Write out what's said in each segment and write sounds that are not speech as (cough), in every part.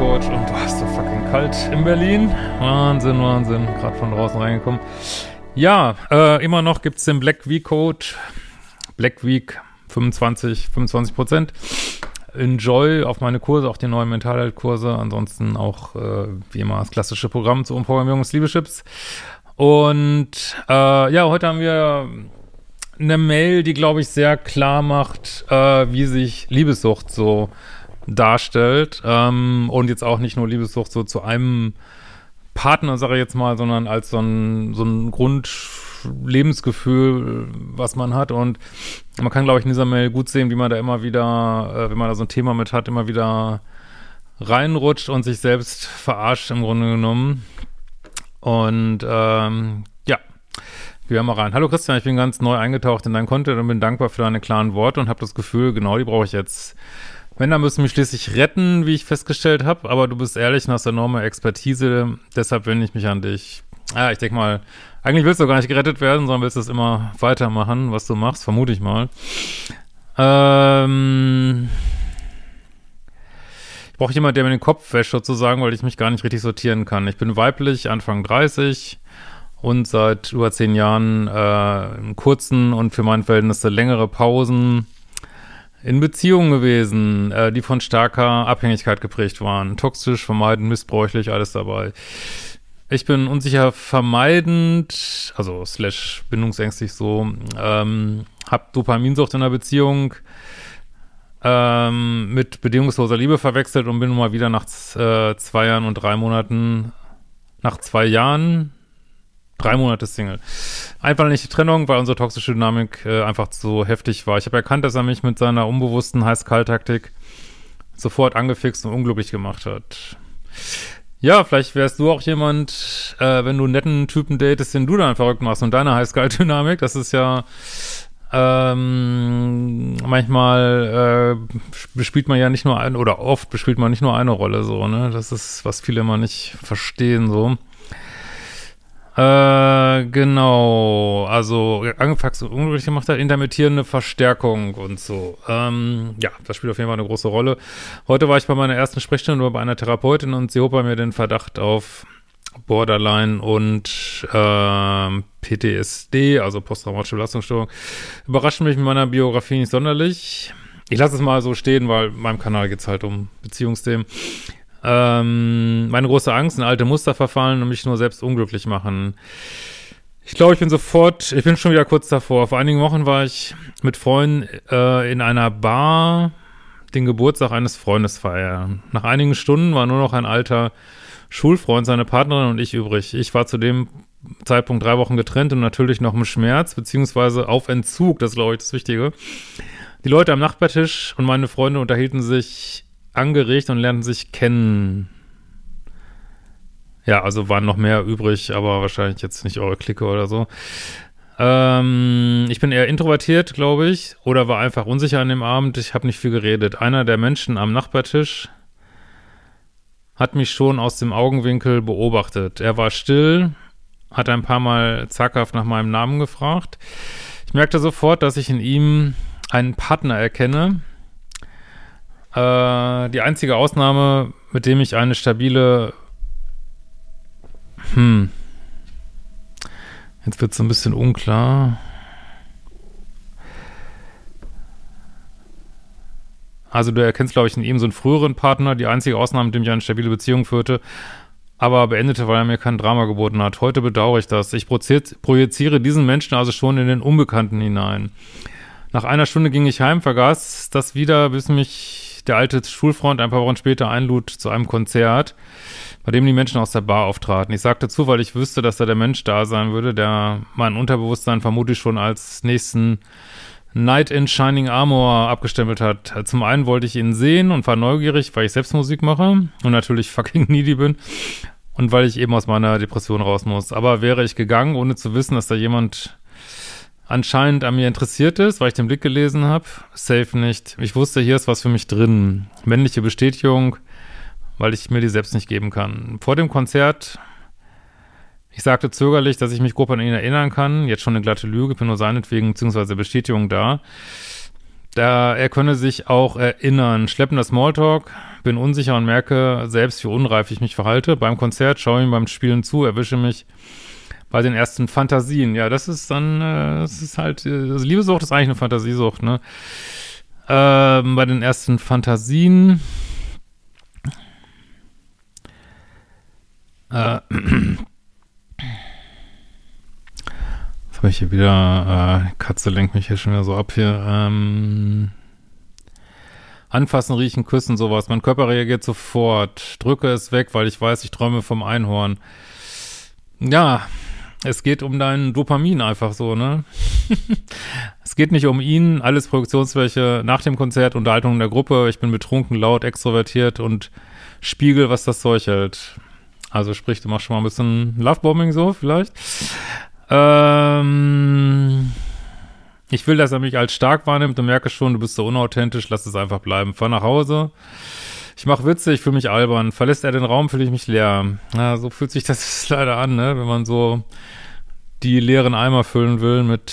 Beziehungscoach und du hast so fucking kalt in Berlin. Wahnsinn, Wahnsinn. Gerade von draußen reingekommen. Ja, äh, immer noch gibt's den Black Week Code. Black Week 25, 25 Prozent. Enjoy auf meine Kurse, auch die neuen Mentalheilkurse. Ansonsten auch, äh, wie immer, das klassische Programm zur Umprogrammierung des Liebeschips. Und äh, ja, heute haben wir eine Mail, die, glaube ich, sehr klar macht, äh, wie sich Liebessucht so darstellt. Ähm, und jetzt auch nicht nur Liebessucht so zu einem Partner, sage ich jetzt mal, sondern als so ein, so ein Grundlebensgefühl, was man hat. Und man kann, glaube ich, in dieser Mail gut sehen, wie man da immer wieder, äh, wenn man da so ein Thema mit hat, immer wieder reinrutscht und sich selbst verarscht im Grunde genommen. Und ähm, ja, wir hören mal rein. Hallo Christian, ich bin ganz neu eingetaucht in dein Content und bin dankbar für deine klaren Worte und habe das Gefühl, genau die brauche ich jetzt. Männer müssen mich schließlich retten, wie ich festgestellt habe, aber du bist ehrlich und hast enorme Expertise, deshalb wende ich mich an dich. Ja, ich denke mal, eigentlich willst du gar nicht gerettet werden, sondern willst es immer weitermachen, was du machst, vermute ich mal. Ähm, ich brauche jemanden, der mir den Kopf wäscht, sozusagen, weil ich mich gar nicht richtig sortieren kann. Ich bin weiblich, Anfang 30, und seit über zehn Jahren äh, kurzen und für mein Verhältnisse längere Pausen in Beziehungen gewesen, äh, die von starker Abhängigkeit geprägt waren. Toxisch, vermeidend, missbräuchlich, alles dabei. Ich bin unsicher vermeidend, also slash bindungsängstlich so, ähm, hab Dopaminsucht in der Beziehung ähm, mit bedingungsloser Liebe verwechselt und bin nun mal wieder nach äh, zwei Jahren und drei Monaten, nach zwei Jahren drei Monate Single. Einfach nicht die Trennung, weil unsere toxische Dynamik äh, einfach so heftig war. Ich habe erkannt, dass er mich mit seiner unbewussten Heiß-Kalt-Taktik sofort angefixt und unglücklich gemacht hat. Ja, vielleicht wärst du auch jemand, äh, wenn du einen netten Typen datest, den du dann verrückt machst und deine Heiß-Kalt-Dynamik, das ist ja ähm, manchmal äh, bespielt man ja nicht nur ein, oder oft bespielt man nicht nur eine Rolle so, ne? Das ist, was viele immer nicht verstehen so. Äh, genau. Also angefangen und unglücklich gemacht hat, intermittierende Verstärkung und so. Ähm, ja, das spielt auf jeden Fall eine große Rolle. Heute war ich bei meiner ersten Sprechstunde bei einer Therapeutin und sie hob bei mir den Verdacht auf Borderline und äh, PTSD, also posttraumatische Belastungsstörung. Überrascht mich mit meiner Biografie nicht sonderlich. Ich lasse es mal so stehen, weil meinem Kanal geht es halt um Beziehungsthemen. Ähm, meine große Angst, in alte Muster verfallen und mich nur selbst unglücklich machen. Ich glaube, ich bin sofort, ich bin schon wieder kurz davor. Vor einigen Wochen war ich mit Freunden äh, in einer Bar den Geburtstag eines Freundes feiern. Nach einigen Stunden war nur noch ein alter Schulfreund, seine Partnerin und ich übrig. Ich war zu dem Zeitpunkt drei Wochen getrennt und natürlich noch im Schmerz, beziehungsweise auf Entzug, das ist, glaube ich, das Wichtige. Die Leute am Nachbartisch und meine Freunde unterhielten sich angeregt und lernten sich kennen. Ja, also waren noch mehr übrig, aber wahrscheinlich jetzt nicht eure Clique oder so. Ähm, ich bin eher introvertiert, glaube ich, oder war einfach unsicher an dem Abend. Ich habe nicht viel geredet. Einer der Menschen am Nachbartisch hat mich schon aus dem Augenwinkel beobachtet. Er war still, hat ein paar Mal zackhaft nach meinem Namen gefragt. Ich merkte sofort, dass ich in ihm einen Partner erkenne, äh, die einzige Ausnahme, mit dem ich eine stabile. Hm. Jetzt wird es ein bisschen unklar. Also du erkennst, glaube ich, in ihm so einen früheren Partner, die einzige Ausnahme, mit dem ich eine stabile Beziehung führte, aber beendete, weil er mir kein Drama geboten hat. Heute bedauere ich das. Ich projiziere diesen Menschen also schon in den Unbekannten hinein. Nach einer Stunde ging ich heim, vergaß das wieder, bis mich der alte Schulfreund ein paar Wochen später einlud zu einem Konzert, bei dem die Menschen aus der Bar auftraten. Ich sagte zu, weil ich wüsste, dass da der Mensch da sein würde, der mein Unterbewusstsein vermutlich schon als nächsten Night in Shining Armor abgestempelt hat. Zum einen wollte ich ihn sehen und war neugierig, weil ich selbst Musik mache und natürlich fucking (laughs) needy bin und weil ich eben aus meiner Depression raus muss. Aber wäre ich gegangen, ohne zu wissen, dass da jemand anscheinend an mir interessiert ist, weil ich den Blick gelesen habe. Safe nicht. Ich wusste, hier ist was für mich drin. Männliche Bestätigung, weil ich mir die selbst nicht geben kann. Vor dem Konzert, ich sagte zögerlich, dass ich mich grob an ihn erinnern kann. Jetzt schon eine glatte Lüge, bin nur seinetwegen, beziehungsweise Bestätigung da. Da, er könne sich auch erinnern. Schleppender Smalltalk, bin unsicher und merke selbst, wie unreif ich mich verhalte. Beim Konzert schaue ich ihm beim Spielen zu, erwische mich bei den ersten Fantasien. Ja, das ist dann, äh, das ist halt, äh, also Liebesucht ist eigentlich eine Fantasiesucht, ne? Ähm, bei den ersten Fantasien. Äh, (clears throat) habe ich hier wieder, äh, Katze lenkt mich hier schon wieder so ab hier, ähm, Anfassen, riechen, küssen, sowas. Mein Körper reagiert sofort. Drücke es weg, weil ich weiß, ich träume vom Einhorn. Ja, es geht um dein Dopamin einfach so, ne? (laughs) es geht nicht um ihn, alles Produktionsfläche nach dem Konzert, Unterhaltung in der Gruppe, ich bin betrunken, laut, extrovertiert und spiegel, was das Zeug hält. Also sprich, du machst schon mal ein bisschen Lovebombing so vielleicht. Ähm, ich will, dass er mich als stark wahrnimmt und merke schon, du bist so unauthentisch, lass es einfach bleiben. Fahr nach Hause. Ich mache Witze, ich fühle mich albern. Verlässt er den Raum, fühle ich mich leer. Ja, so fühlt sich das (laughs) leider an, ne? Wenn man so die leeren Eimer füllen will mit,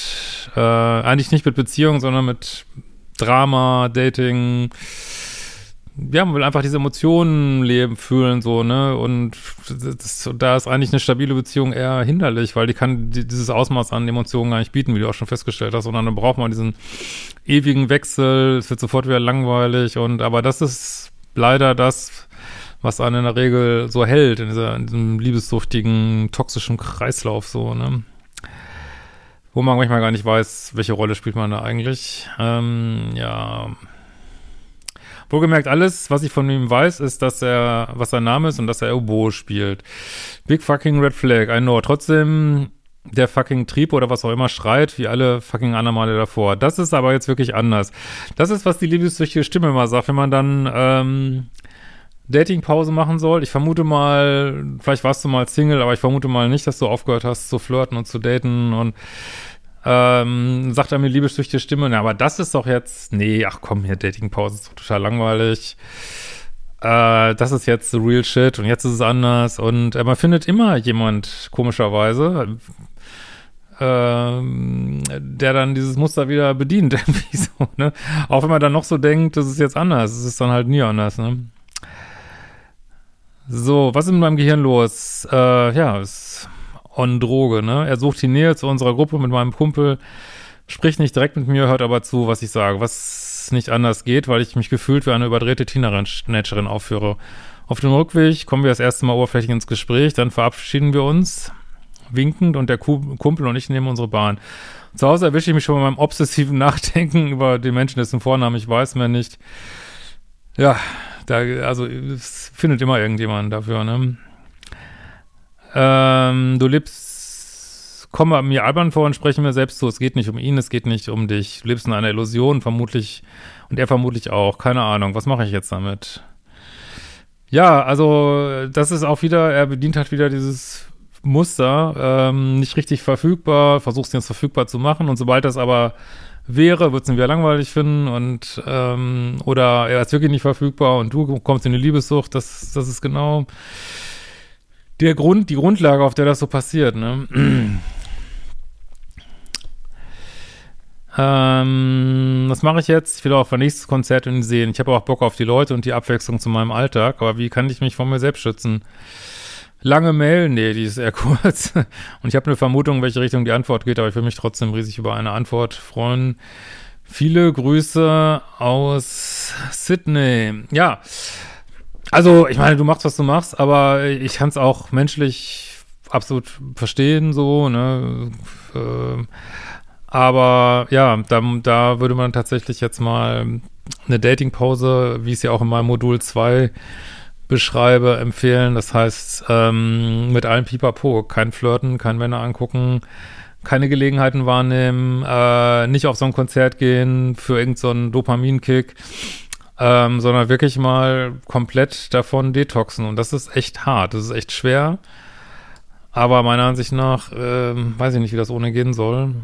äh, eigentlich nicht mit Beziehungen, sondern mit Drama, Dating, ja, man will einfach diese Emotionen leben, fühlen, so, ne? Und das, da ist eigentlich eine stabile Beziehung eher hinderlich, weil die kann die, dieses Ausmaß an Emotionen gar nicht bieten, wie du auch schon festgestellt hast, sondern dann braucht man diesen ewigen Wechsel, es wird sofort wieder langweilig und, aber das ist leider das, was einen in der Regel so hält, in, dieser, in diesem liebessuchtigen, toxischen Kreislauf, so, ne? Wo man manchmal gar nicht weiß, welche Rolle spielt man da eigentlich. Ähm, ja, Wohlgemerkt, alles, was ich von ihm weiß, ist, dass er, was sein Name ist und dass er Oboe spielt. Big fucking Red Flag, I know. Trotzdem der fucking Trieb oder was auch immer schreit, wie alle fucking Male davor. Das ist aber jetzt wirklich anders. Das ist, was die liebessüchtige Stimme immer sagt, wenn man dann ähm, Datingpause machen soll. Ich vermute mal, vielleicht warst du mal Single, aber ich vermute mal nicht, dass du aufgehört hast zu flirten und zu daten und ähm, sagt er mir liebessüchtige Stimme, na, aber das ist doch jetzt, nee, ach komm, hier Datingpause ist doch total langweilig. Äh, das ist jetzt the real shit und jetzt ist es anders und äh, man findet immer jemand, komischerweise, ähm, der dann dieses Muster wieder bedient, (laughs) irgendwie so, ne? Auch wenn man dann noch so denkt, das ist jetzt anders, es ist dann halt nie anders, ne? So, was ist mit meinem Gehirn los? Äh, ja, es on Droge, ne? Er sucht die Nähe zu unserer Gruppe mit meinem Kumpel, spricht nicht direkt mit mir, hört aber zu, was ich sage, was nicht anders geht, weil ich mich gefühlt wie eine überdrehte Teenagerin aufführe. Auf dem Rückweg kommen wir das erste Mal oberflächlich ins Gespräch, dann verabschieden wir uns winkend und der Kumpel und ich nehmen unsere Bahn. Zu Hause erwische ich mich schon bei meinem obsessiven (laughs) Nachdenken über den Menschen, dessen Vornamen ich weiß mir nicht. Ja, da, also es findet immer irgendjemand dafür, ne? Ähm, du lebst, komm mir albern vor und spreche mir selbst zu, es geht nicht um ihn, es geht nicht um dich. Du lebst in einer Illusion, vermutlich, und er vermutlich auch. Keine Ahnung, was mache ich jetzt damit? Ja, also das ist auch wieder, er bedient halt wieder dieses Muster, ähm, nicht richtig verfügbar, versuchst ihn jetzt verfügbar zu machen und sobald das aber wäre, würdest du ihn wieder langweilig finden und ähm, oder er ist wirklich nicht verfügbar und du kommst in die Liebessucht, das, das ist genau der Grund, die Grundlage, auf der das so passiert, ne? Ähm, was mache ich jetzt? Ich will auch ein nächstes Konzert in sehen. Ich habe auch Bock auf die Leute und die Abwechslung zu meinem Alltag, aber wie kann ich mich von mir selbst schützen? Lange Mail? Nee, die ist eher (laughs) kurz. Und ich habe eine Vermutung, in welche Richtung die Antwort geht, aber ich will mich trotzdem riesig über eine Antwort freuen. Viele Grüße aus Sydney. Ja, also, ich meine, du machst, was du machst, aber ich kann es auch menschlich absolut verstehen, so, ne? Äh, aber ja, da, da würde man tatsächlich jetzt mal eine Datingpause, wie ich es ja auch in meinem Modul 2 beschreibe, empfehlen. Das heißt, ähm, mit allem Pipapo, kein Flirten, kein Männer angucken, keine Gelegenheiten wahrnehmen, äh, nicht auf so ein Konzert gehen für irgendeinen so Dopaminkick ähm, sondern wirklich mal komplett davon detoxen. Und das ist echt hart, das ist echt schwer. Aber meiner Ansicht nach, ähm, weiß ich nicht, wie das ohne gehen soll.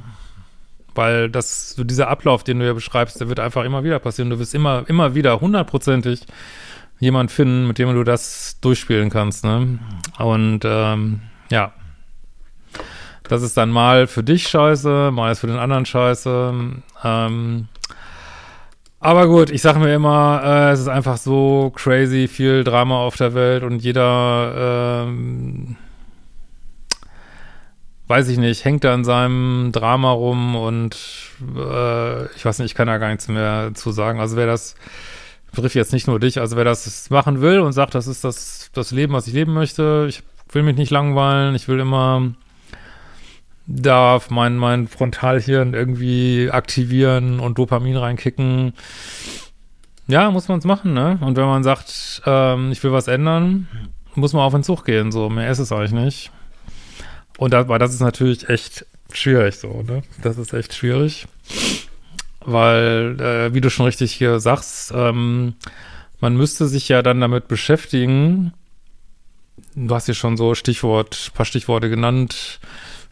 Weil das, so dieser Ablauf, den du ja beschreibst, der wird einfach immer wieder passieren. Du wirst immer, immer wieder hundertprozentig jemand finden, mit dem du das durchspielen kannst, ne? Und ähm, ja. Das ist dann mal für dich scheiße, mal ist für den anderen scheiße. Ähm, Aber gut, ich sage mir immer, äh, es ist einfach so crazy viel Drama auf der Welt und jeder, ähm, weiß ich nicht, hängt da in seinem Drama rum und äh, ich weiß nicht, ich kann da gar nichts mehr zu sagen. Also wer das betrifft jetzt nicht nur dich, also wer das machen will und sagt, das ist das, das Leben, was ich leben möchte, ich will mich nicht langweilen, ich will immer darf mein, mein Frontalhirn irgendwie aktivieren und Dopamin reinkicken. Ja, muss man es machen, ne? Und wenn man sagt, ähm, ich will was ändern, muss man auf den Zug gehen, so. Mehr ist es eigentlich nicht. Und das, weil das ist natürlich echt schwierig, so, ne? Das ist echt schwierig. Weil, äh, wie du schon richtig hier sagst, ähm, man müsste sich ja dann damit beschäftigen. Du hast hier schon so Stichwort, paar Stichworte genannt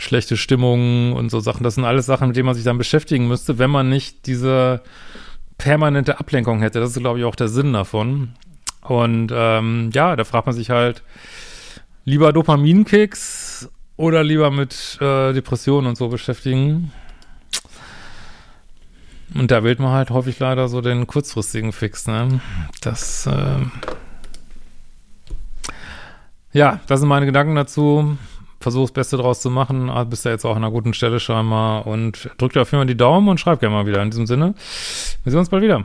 schlechte Stimmung und so Sachen. Das sind alles Sachen, mit denen man sich dann beschäftigen müsste, wenn man nicht diese permanente Ablenkung hätte. Das ist, glaube ich, auch der Sinn davon. Und ähm, ja, da fragt man sich halt, lieber Dopaminkicks oder lieber mit äh, Depressionen und so beschäftigen. Und da wählt man halt häufig leider so den kurzfristigen Fix, ne? Das, äh ja, das sind meine Gedanken dazu versuch das Beste draus zu machen. Ah, bist ja jetzt auch an einer guten Stelle scheinbar und drück dir auf jeden Fall die Daumen und schreib gerne mal wieder. In diesem Sinne, wir sehen uns bald wieder.